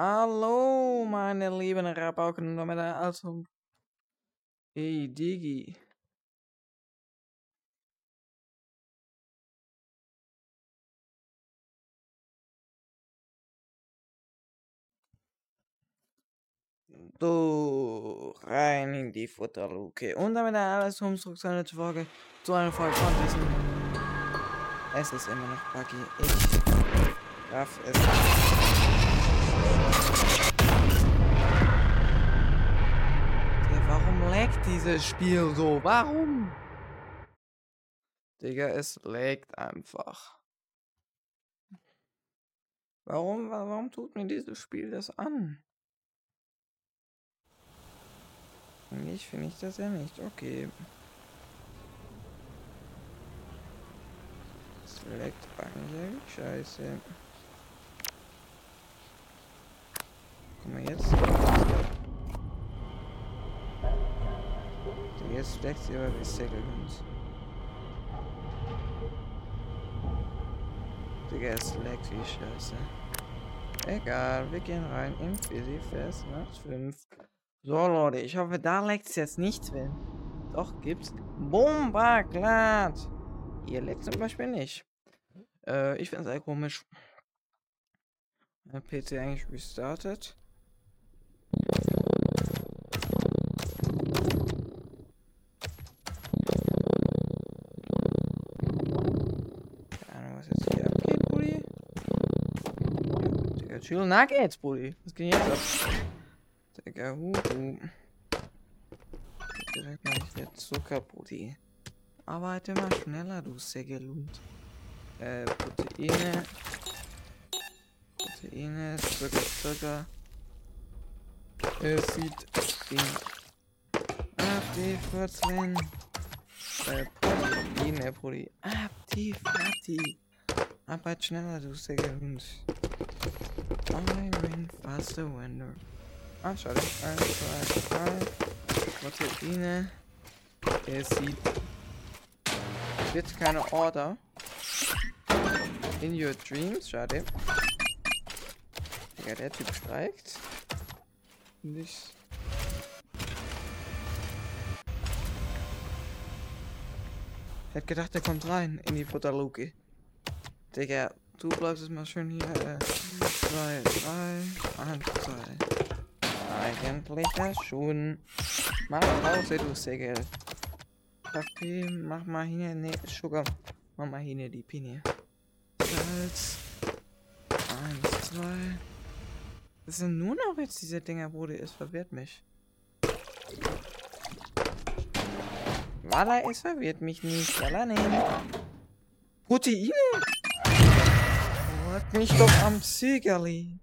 Hallo, meine lieben Rabauken und meine Alten. Hey, Digi. Du rein in die Futterluke. Und damit alles umzug zu einer Folge, zu einer Folge von diesem. Es ist immer noch Buggy. Ich darf es. Warum leckt dieses Spiel so? Warum? Digga, es leckt einfach. Warum, warum tut mir dieses Spiel das an? Eigentlich finde ich das ja nicht. Okay. Es leckt eigentlich scheiße. Guck mal jetzt. Jetzt leckt sie aber wie Sägelhund. Digga, es leckt wie scheiße. Egal, wir gehen rein in Busy Fest Nacht 5. So, Leute, ich hoffe, da leckt es jetzt nicht, wenn. Doch, gibt's Bomba, klar. Ihr leckt zum Beispiel nicht. Äh, ich finde es sehr komisch. Mein PC eigentlich restartet. Keine Ahnung, was jetzt chill, Buddy. Was geht jetzt ab? Digga, huhu. Direkt mal hier Zucker, Buddy. Arbeite mal schneller, du Sägelund. Äh, Proteine. Proteine, Zucker, Zucker. Es sieht stinkt. Ab die Furzlin. Äh, Proteine, Proteine. Ab die Fatti. Arbeit schneller, du Sägelhund. I win faster when Ah, schade. 1, 2, 3. Proteine. Es sieht. Wird keine Order. In your dreams, schade. Ja, der Typ streikt. Nicht. Ich hätte gedacht, der kommt rein in die Futterluke. Digga, du bleibst jetzt mal schön hier. Äh, zwei, drei, eins, zwei. Eigentlich ja schon. Mach Pause, du Segel. Kaffee, mach mal hier, ne, Sugar. Mach mal hier die Pinie. Salz. Eins, zwei. Das sind nur noch jetzt diese Dinger, Bruder. Es verwirrt mich. Walla, es verwirrt mich nicht. Walla, nehmen. Proteine? Hat mich doch am Ziegerli.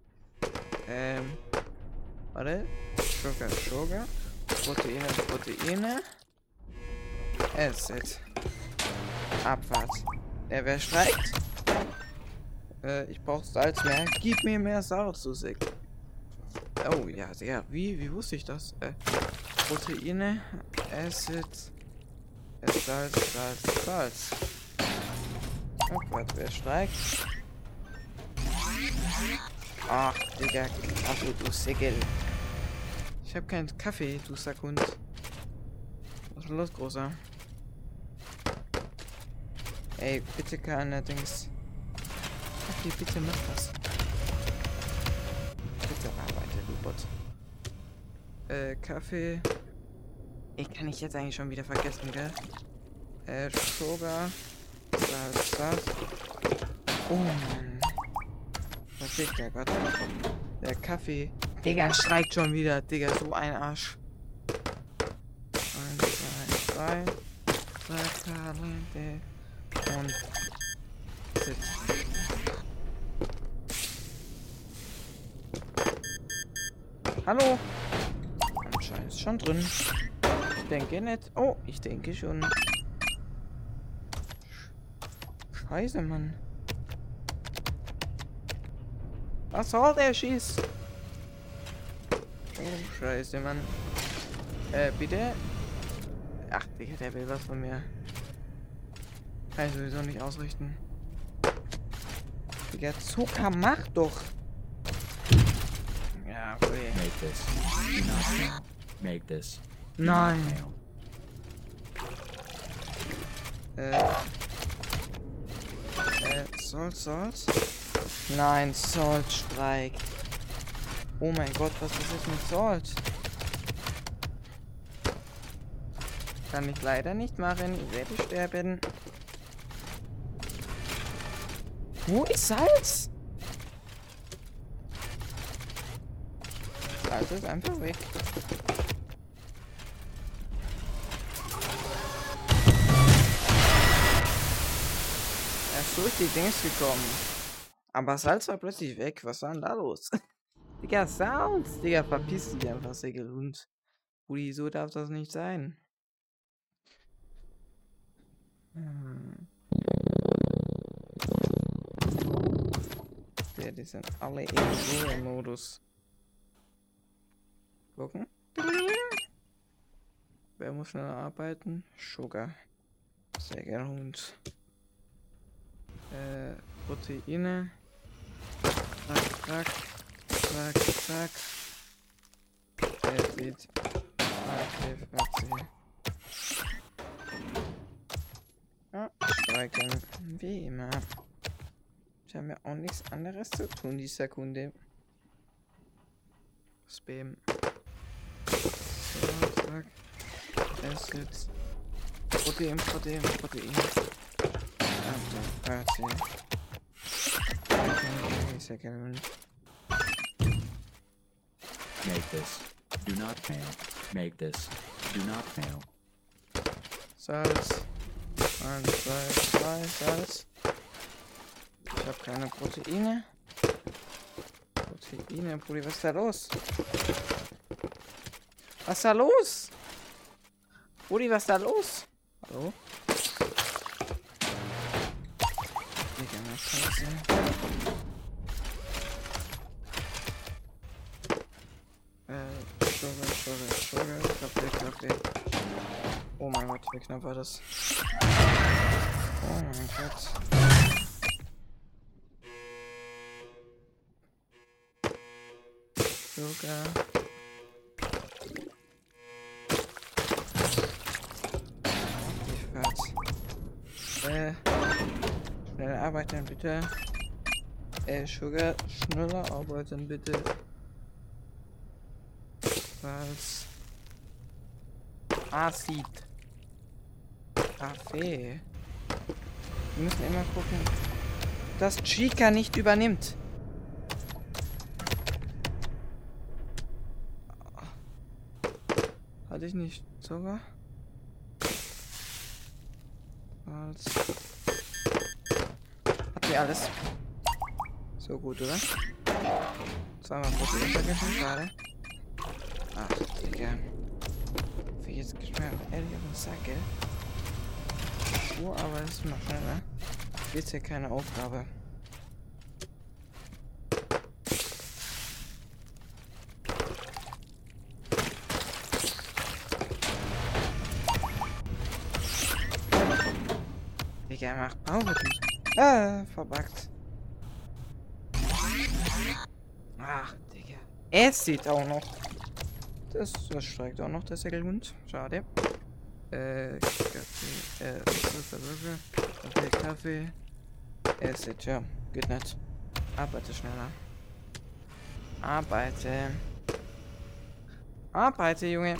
Ähm. Warte. Sugar, Sugar. Proteine, Proteine. Acid. Abfahrt. Der wer streikt? Äh, ich brauche Salz mehr. Gib mir mehr du Sick. Oh, ja, sehr. Wie, wie wusste ich das? Äh, Proteine, Acid, äh, Salz, Salz, Salz. Oh Gott, wer streikt? Ach, Digga, Kaffee, du Sickel. Ich hab keinen Kaffee, du Sackhund. Was ist los, Großer? Ey, bitte keine Dings. Okay, bitte mach das. Bitte arbeite, du Bot. Äh, Kaffee. Ich kann ich jetzt eigentlich schon wieder vergessen, gell? Äh, Sugar. Salz, Salz. Oh Mann. Perfekt, ja Gott. Der Kaffee. Digga, streikt schon wieder. Digga, so ein Arsch. Eins, zwei, drei. Und sitzt. Hallo? Schon drin. Ich denke nicht. Oh, ich denke schon. Scheiße, Mann. Was soll der Schieß? Oh, scheiße, Mann. Äh, bitte? Ach, Digga, der will was von mir. Kann ich sowieso nicht ausrichten. Digga, Zucker, mach doch! Ja, okay. Make this. Nein. Äh. Äh, Salt, Salt? Nein, Salt streikt. Oh mein Gott, was ist jetzt mit Salt? Kann ich leider nicht machen, ich werde sterben. Wo ist Salz? Salz ist einfach weg. Er ist durch die Dings gekommen. Aber Salz war plötzlich weg. Was war denn da los? Digga, Salz! Digga, verpiss dich einfach, Segelhund. Rudi, so darf das nicht sein. Hm. Ja, die sind alle im Ruhe-Modus. Gucken. Wer muss schneller arbeiten? Sugar. Segelhund. Äh, Proteine. Zack, zack. Zack, zack. Acid. Acid, Acid. Ja, streiken. Wie immer. Ich habe ja auch nichts anderes zu tun, die Sekunde. Spam. Zack. Acid. Protein, Protein, Protein. Acid, Acid. Okay, second. Make this. Do not fail. Make this. Do not fail. Salz. Eins, zwei, drei, Salz. Ich habe keine Proteine. Proteine, Brudi, was ist da los? Was ist da los? Brudi, was ist da los? Hallo? Digga, was kann das sein? Äh, Sugar, Sugar, Sugar, Kaffee, Kaffee. Oh mein Gott, wie knapp war das? Oh mein Gott. Sugar. Arbeiten bitte. Äh, Sugar, schneller arbeiten bitte. Salz. Acid. Kaffee. Wir müssen immer gucken, dass Chica nicht übernimmt. Hatte ich nicht Zucker? Salz. Wir alles? So gut, oder? Zweimal Protein vergessen, schade. Ach, Digga. Für jetzt geschmeckt ehrlich auf den Sack, gell? Oh, aber das ist mal schneller. Jetzt hier keine Aufgabe. Digga, mach Pause. du- Ah, verbuggt. Ach, Digga. Es sieht auch noch. Das, das streikt auch noch, der Segelhund. Schade. Äh, Kaffee, äh, Zucker, Zucker, Kaffee, Kaffee. Acid, ja, geht nicht. Arbeite schneller. Arbeite. Arbeite, Junge.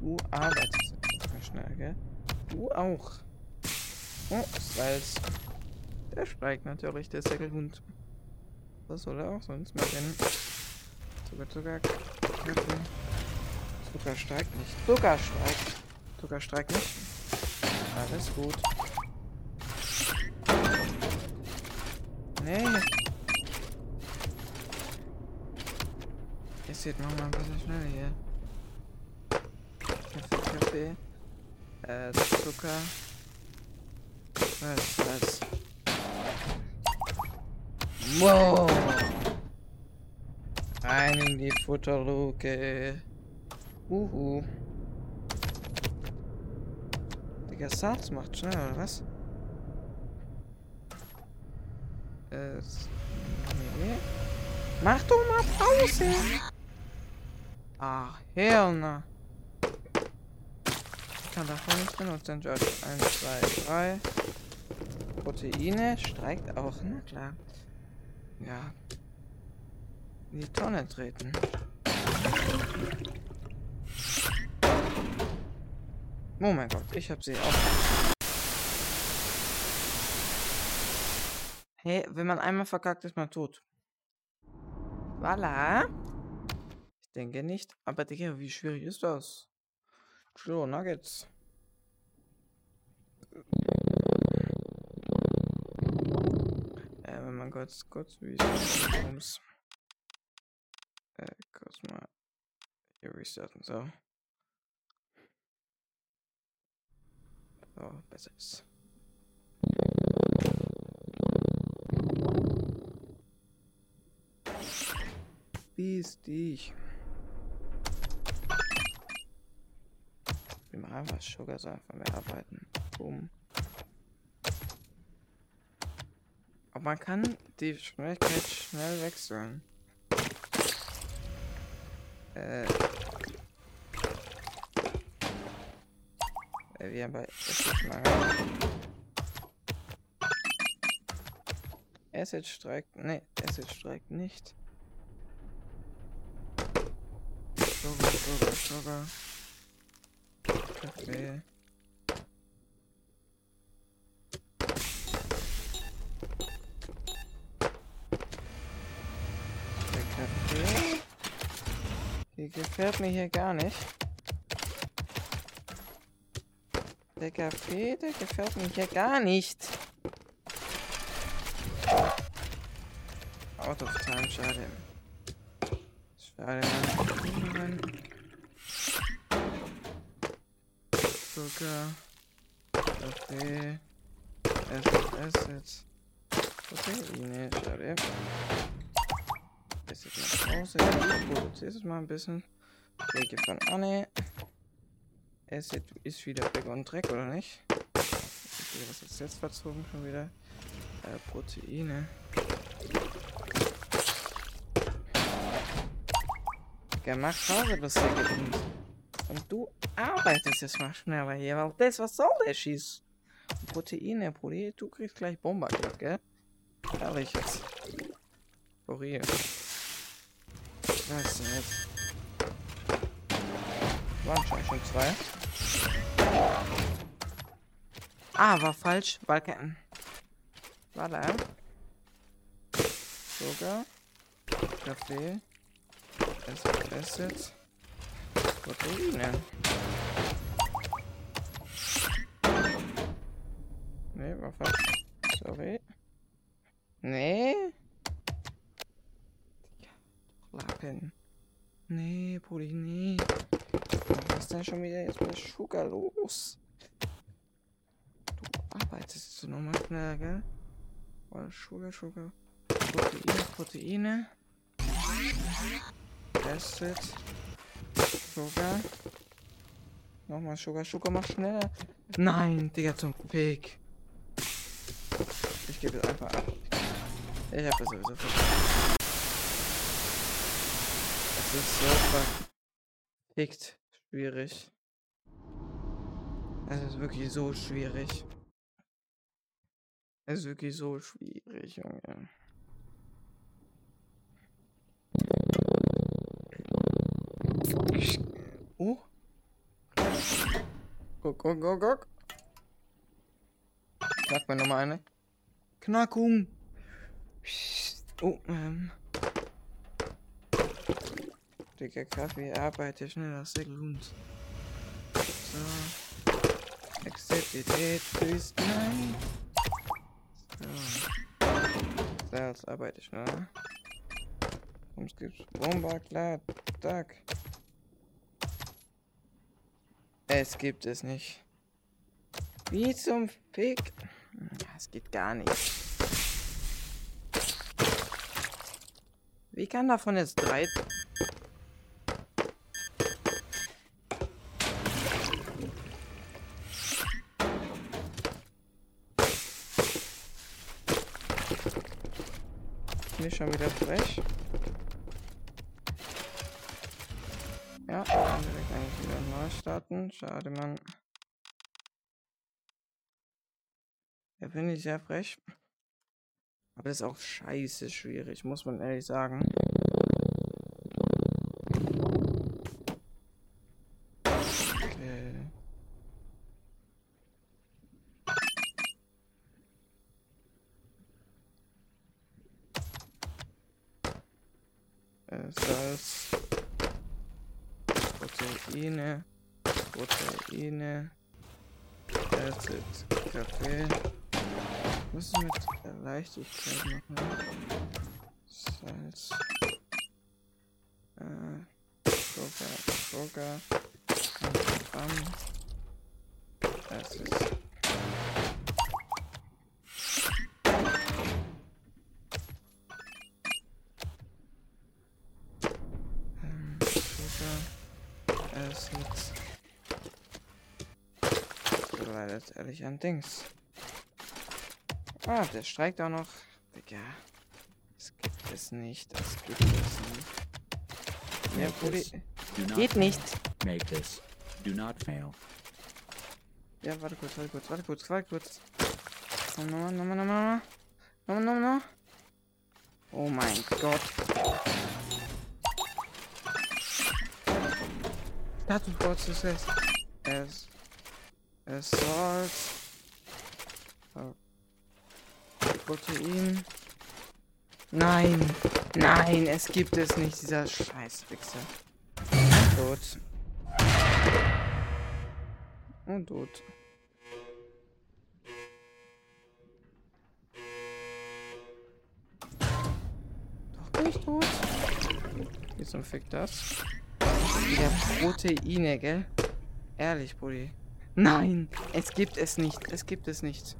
Du arbeitest gell? Du auch. Oh, Salz. Der streikt natürlich, der Säckelhund. Was soll er auch sonst machen? Zucker, Zucker. Zucker steigt nicht. Zucker steigt. Zucker steigt nicht. Alles gut. Nee. Jetzt geht mal ein bisschen schneller hier. Kaffee, Kaffee. Äh, Zucker. Salz, Salz. Wow. Rein in die Futterluke. Uhu. Digga, Salz macht schnell, oder was? Es. Nee. Mach doch mal Pause. Ach. Ich kann davon nicht benutzen, George. 1, 2, 3. Proteine streikt auch, na klar. Ja. In die Tonne treten. Oh mein Gott, ich hab sie auch. Hey, wenn man einmal verkackt, ist man tot. Voila. Ich denke nicht. Aber Digga, wie schwierig ist das? True Nuggets. Äh, wenn man kurz, kurz, wie ist Äh, kurz mal hier restarten, so. So, besser ist. Bis dich. Wir machen einfach Sugar so einfach mehr arbeiten. Boom. Aber man kann die Schnelligkeit schnell wechseln. Äh. äh wir haben bei Acid streikt. Ne, Acid streikt nicht. Sugar, Sugar, Sugar. Kaffee. Der Kaffee. Die gefällt mir hier gar nicht. Der Kaffee, der gefällt mir hier gar nicht. Out of time, schade. Schade, Zucker. Kaffee. Acid, Acid. Proteine, schade. Acid nach Hause. Ich produziere es mal ein bisschen. Pflege von Anne. Acid ist wieder Dreck und Dreck, oder nicht? Was ist jetzt verzogen schon wieder? Äh, Proteine. gemacht habe, bis er gewinnt. Und du arbeitest jetzt mal schneller hier, weil das, was soll der Schieß? Proteine, Proteine, du kriegst gleich Bomberglatt, gell? Ehrlich jetzt. Real. Was denn jetzt? Waren schon, schon zwei. Ah, war falsch. Balken. War da. Sogar. Kaffee. Acid, Acid. Proteine. Nee, war falsch. Sorry. Nee. Lappen. Nee, Poli, nee. Was ist denn schon wieder jetzt bei Sugar los? Du arbeitest jetzt nochmal schneller, gell? Oder Sugar, Sugar. Proteine, Proteine. Acid. Sugar. Nochmal Sugar. Sugar, mach schneller. Nein, Digga, zum Fick. Ich gebe es einfach ab. Ich habe es sowieso verstanden. Es ist so verfickt schwierig. Es ist wirklich so schwierig. Es ist wirklich so schwierig, Junge. Oh. Guck, guck, guck, guck. Sag mir nochmal eine. Knackung. Oh, ähm. Dicker Kaffee, arbeite schneller, sehr gut. So. Exzeptität ist nein. So. Salz, arbeite schneller. Es gibt Bomber, klar, Tag. Es gibt es nicht. Wie zum Fick? Es geht gar nicht. Wie kann davon jetzt drei... Bin ich schon wieder frech? Starten. Schade, Mann. Ja, finde ich sehr frech. Aber das ist auch scheiße schwierig, muss man ehrlich sagen. Okay. Äh, Salz. Proteine. Proteine. Acid. Kaffee. Was ist mit Leichtigkeit machen? Salz. Äh, Zucker, Zucker. Gramm. Acid. Ähm, Leidet ehrlich an Dings. Ah, der streikt auch noch. Digga. Das gibt es nicht. Das gibt es nicht. Do not Geht fail. nicht. Make this. Do not fail. Ja, warte kurz, warte kurz, warte kurz, warte kurz. Nochmal, nochmal, nochmal. Nochmal, nochmal, nochmal. Oh mein Gott. Status Wort Success. Es. Salt. Oh. Protein. Nein. Nein, es gibt es nicht, dieser Scheißwichser. Tot. Und tot. Doch nicht tot. Wie zum Fick das? Wieder Proteine, gell? Ehrlich, Brudi. Nein, es gibt es nicht. Es gibt es nicht.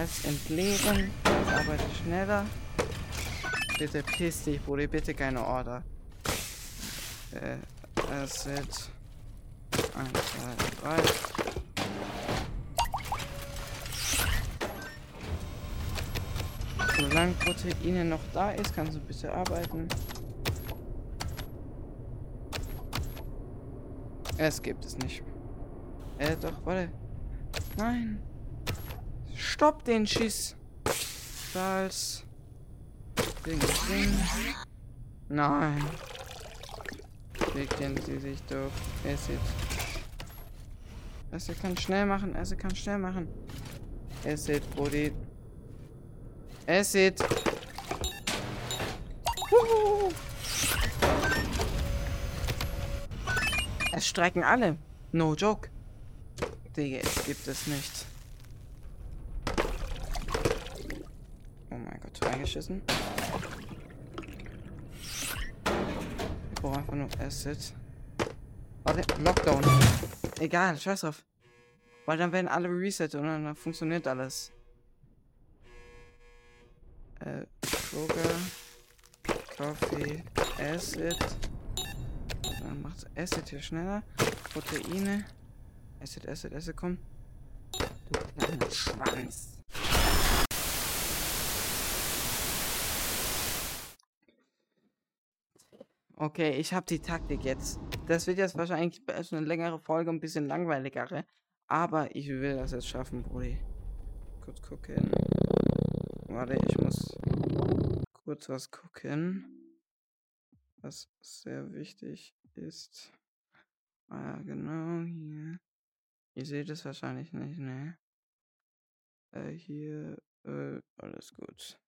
Salz entleeren. Jetzt arbeite schneller. Bitte piss dich, Brudi. Bitte keine Order. Äh, Acid. Eins, zwei, drei. Solange Proteine noch da ist, kannst du bitte arbeiten. Es gibt es nicht. Äh, doch, warte. Nein. Stopp den Schiss. Salz. Ding, Ding. Nein. Ficken sie sich doch. Acid. Acid kann schnell machen. Acid kann schnell machen. Acid, Brody. Acid. Huhu. Es streiken alle. No joke. Digga, es gibt es nicht. Oh mein Gott, reingeschissen. Ich brauche einfach nur Acid. Warte, Lockdown. Egal, scheiß drauf. Weil dann werden alle reset und dann funktioniert alles. Äh, Sugar, Coffee, Acid. Dann macht Acid hier schneller. Proteine. Acid, Acid, Acid, komm. Du kleiner Schwanz. Okay, ich habe die Taktik jetzt. Das wird jetzt wahrscheinlich erst eine längere Folge, ein bisschen langweiligere. Aber ich will das jetzt schaffen, Brudi. Kurz gucken. Warte, ich muss kurz was gucken. Was sehr wichtig ist. Ah, genau, hier. Ihr seht es wahrscheinlich nicht, ne? Äh, hier, äh, alles gut.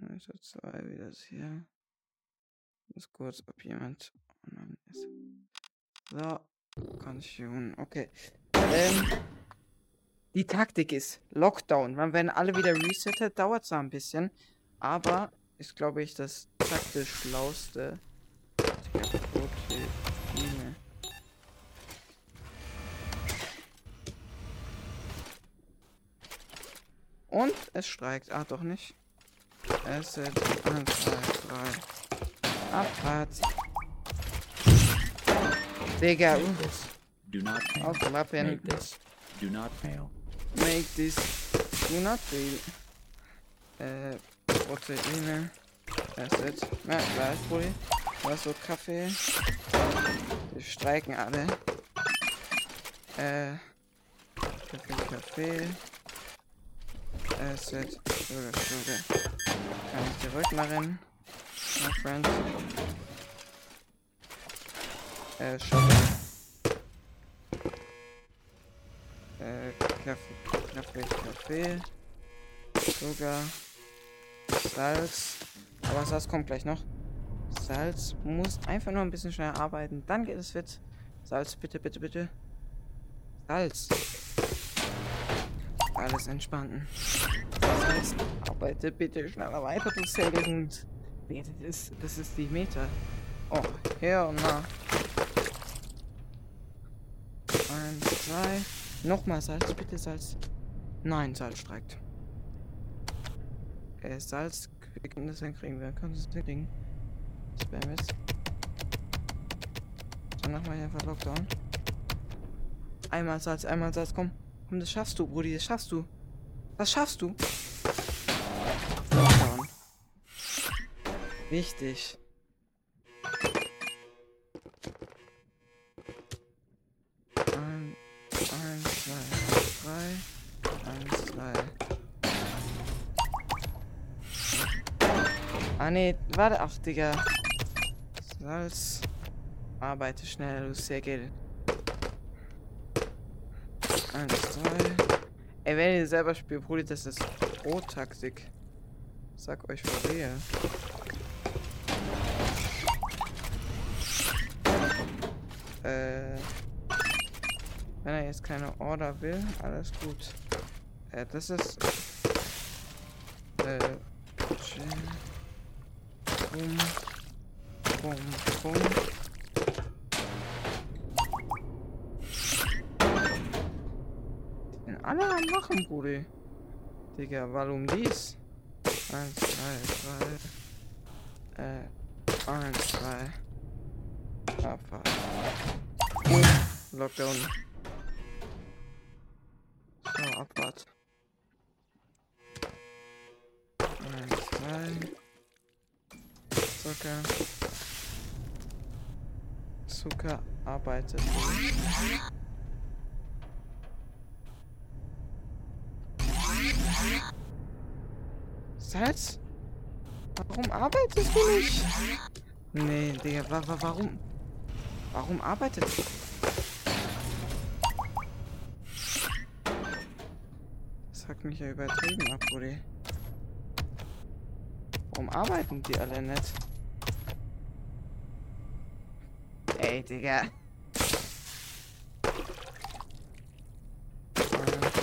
Also zwei, wie das hier. Muss kurz, ob jemand online ist. So, Kondition, okay. Ähm, die Taktik ist Lockdown. Werden alle wieder resettet. Dauert zwar ein bisschen, aber ist, glaube ich, das taktisch schlauste. Und es streikt. Ah, doch nicht. Acid. 1, 2, 3. Abfahrt. Digga, uh. Do not this. Do not mail. Make this do not fail. Äh, Proteine. Asset. Gleich, Brudi. Was so Kaffee. Die streiken alle. Äh. Kaffee, Kaffee. Asset. Sugar, Sugar. Kann ich zurück machen. My friend. Äh, Sugar. Äh, Kaffee, Kaffee, Kaffee. Zucker. Salz. Aber Salz kommt gleich noch. Salz muss einfach nur ein bisschen schneller arbeiten. Dann geht es fit. Salz, bitte, bitte, bitte. Salz. Alles entspannen. Salz, arbeite bitte schneller weiter, du Segend. Das ist, das ist die Meter. Oh, hier, na. Eins, zwei. Nochmal Salz, bitte Salz. Nein, Salz streikt. Äh, Salz, wir können das hinkriegen, wir können das hinkriegen. Spam jetzt. Dann machen wir einfach Lockdown. Einmal Salz, einmal Salz, komm. Komm, das schaffst du, Brudi, das schaffst du. Das schaffst du. Lockdown. Wichtig. Ein, eins, zwei, drei. Eins, zwei. Ah ne, warte, ach Digga. Salz. Arbeite schnell, du sehr Geld. Eins, zwei. Ey, wenn ihr selber spielt, Brudi, das ist Pro-Taktik. Sag euch vor Rehe. Äh. Wenn er jetzt keine Order will, alles gut. Äh, das ist. Äh. Chill. Bum. Bum. Bum. Sind alle am Machen, Brudi. Digga, warum dies? Eins, zwei, drei. Äh. Eins, zwei. Abfahrt. Lockdown. So, Abfahrt. Eins, zwei. Zucker. Zucker arbeitet. Salz? Warum arbeitest du nicht? Nee, Digga, wa wa warum? Warum arbeitet Das hat mich ja übertrieben ab, Brudi. Warum arbeiten die alle nicht? Ey, Digga.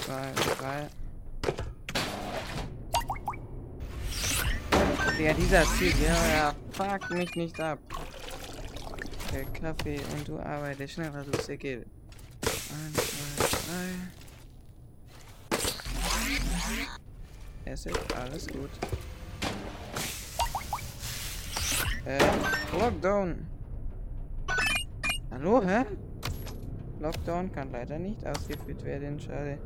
Zwei, drei. Digga, dieser Typ, ja, ja, fuck mich nicht ab. Der Kaffee und du arbeitest schneller, du Säcke. Eins, zwei, drei. Es ist alles gut. Äh, Lockdown. Hallo, hä? Lockdown kann leider nicht ausgeführt werden, schade.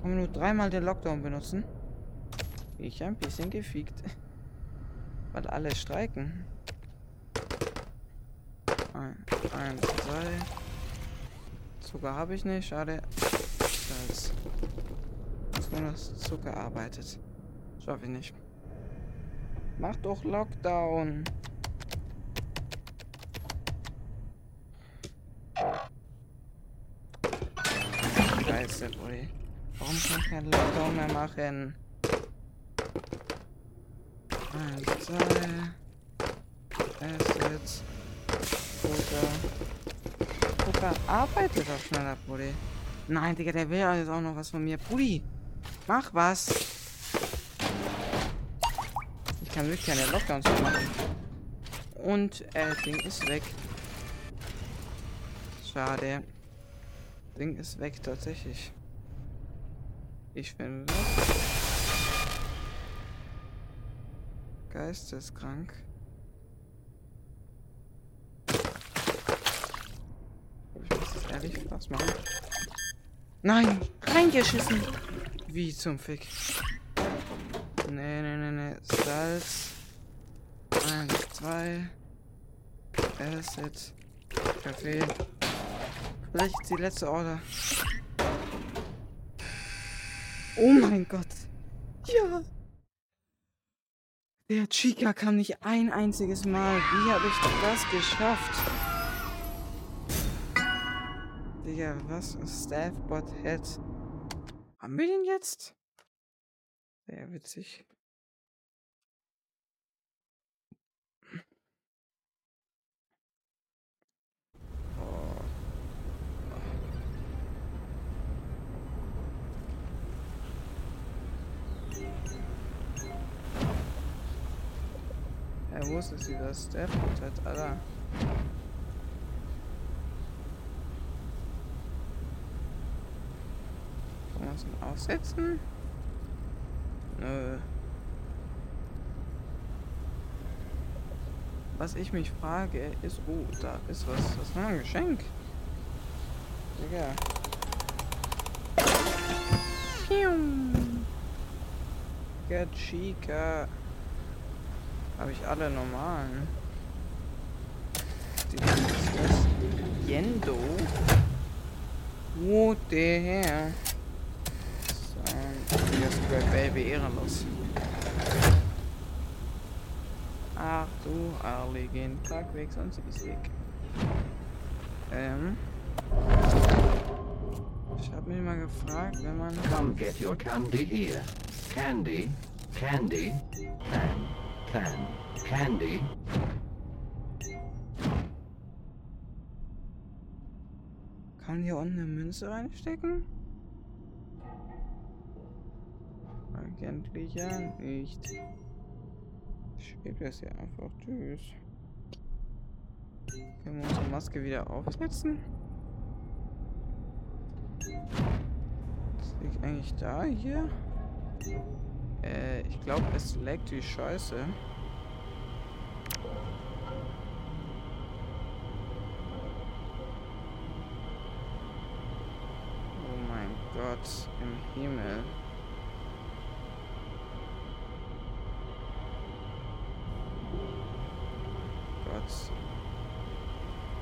Kann man nur dreimal den Lockdown benutzen? Ich ein bisschen gefickt. Weil alle streiken. Ein, eins, zwei. Zucker habe ich nicht, schade. Salz. Muss nur das Zucker arbeitet. Schaffe ich nicht. Mach doch Lockdown. Scheiße, Boy. Warum kann ich keinen Lockdown mehr machen? Eins, zwei. Assets. Zucker. Zucker arbeitet doch schneller, Brudi. Nein, Digga, der will jetzt auch noch was von mir. Brudi, mach was. Ich kann wirklich keine Lockdowns mehr machen. Und, äh, Ding ist weg. Schade. Ding ist weg, tatsächlich. Ich finde das. Geisteskrank. ich was machen? Nein! Reingeschissen! Wie zum Fick. Nee, nee, nee, nee. Salz. Eins, zwei. Acid. Kaffee. Vielleicht die letzte Order. Oh mein Gott. Ja. Der Chica kam nicht ein einziges Mal. Wie habe ich das geschafft? Digga, was? Staffbot Head. Haben wir den jetzt? Sehr witzig. Ja, wo ist es wieder? Staffbot Head, Alter. Kann man es denn aussetzen? Nö. Was ich mich frage, ist... Oh, da ist was. Das ist noch ein Geschenk. Digga. Pium. Digga, Chica. Habe ich alle normalen. Die ist das? Yendo? What the hell? So, hier ist Great Baby ehrenlos. Ach du Arligen, Tag weg, sonst ist weg. Ähm. Ich hab mich mal gefragt, wenn man. Come get your candy here. Candy, candy, can, candy. Kann hier unten eine Münze reinstecken? Eigentlich ja nicht. Schwebt das hier einfach. Tschüss. Können wir unsere Maske wieder aufsetzen? Das liegt eigentlich da hier? Äh, ich glaube, es leckt wie Scheiße. Oh mein Gott, im Himmel.